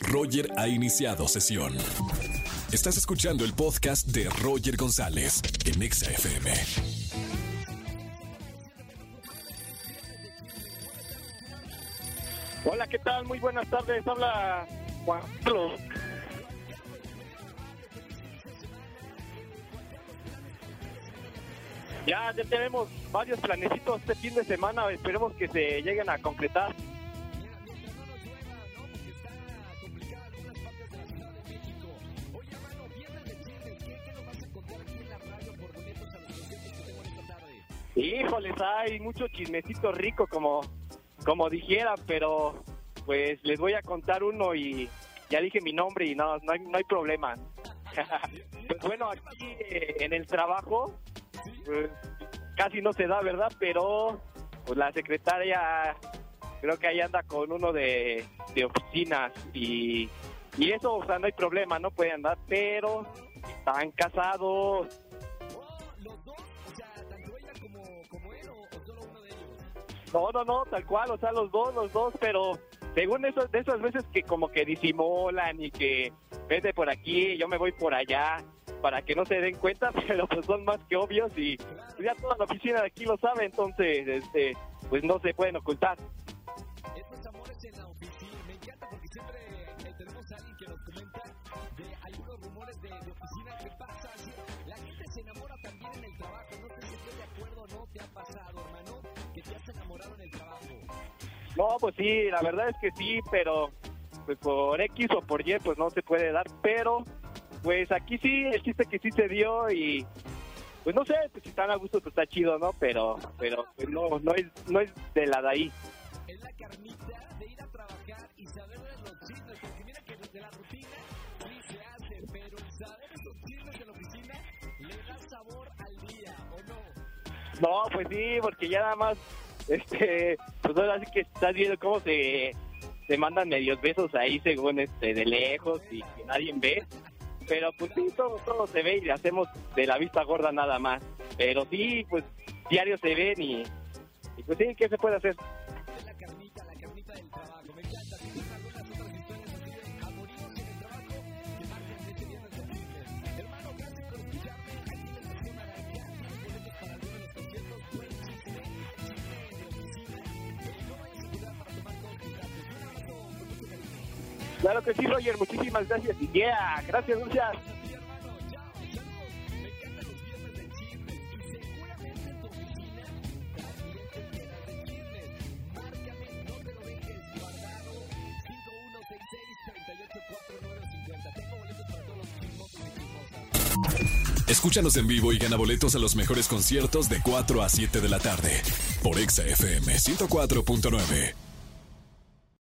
Roger ha iniciado sesión. Estás escuchando el podcast de Roger González en Exa FM. Hola, ¿qué tal? Muy buenas tardes. Habla Juan Carlos. Ya, ya tenemos varios planecitos este fin de semana. Esperemos que se lleguen a concretar. Híjoles, hay mucho chismecito rico como, como dijera, pero pues les voy a contar uno y ya dije mi nombre y no, no hay, no hay problema. pues bueno, aquí eh, en el trabajo pues, casi no se da, ¿verdad? Pero pues la secretaria creo que ahí anda con uno de, de oficinas y, y eso, o sea, no hay problema, no puede andar, pero están casados. No, no, no, tal cual, o sea, los dos, los dos, pero según eso, de esas veces que como que disimulan y que vete por aquí, yo me voy por allá, para que no se den cuenta, pero pues son más que obvios y ya toda la oficina de aquí lo sabe, entonces, este, pues no se pueden ocultar. Estos amores en la oficina, me encanta porque siempre eh, tenemos a alguien que nos comenta de algunos rumores de, de oficina que pasa. La gente se enamora también en No, pues sí, la verdad es que sí, pero pues por X o por Y pues no se puede dar, pero pues aquí sí, el chiste que sí se dio y pues no sé, pues si están a gusto pues está chido, ¿no? Pero pero pues, no no es no es de la de ahí. Es la carnita de ir a trabajar y saber de los chismes, porque mira que desde la rutina sí se hace, pero saber esos chismes de la oficina le da sabor al día, ¿o no? No, pues sí, porque ya nada más este pues ahora sí que estás viendo cómo se se mandan medios besos ahí según este de lejos y que nadie ve. Pero pues sí, todo, todo se ve y le hacemos de la vista gorda nada más. Pero sí, pues diario se ven y, y pues sí, ¿qué se puede hacer? Claro que sí, Roger, muchísimas gracias y yeah, gracias, muchas. Sí, hermano, chao, saludos. Me encantan los viernes de chismes y seguramente en tu oficina también te llenas de chismes. Márcame, no te lo dejes guardado. 5166-384950. Tengo boletos para todos los chismosos y chismosas. Escúchanos en vivo y gana boletos a los mejores conciertos de 4 a 7 de la tarde por Exa FM 104.9.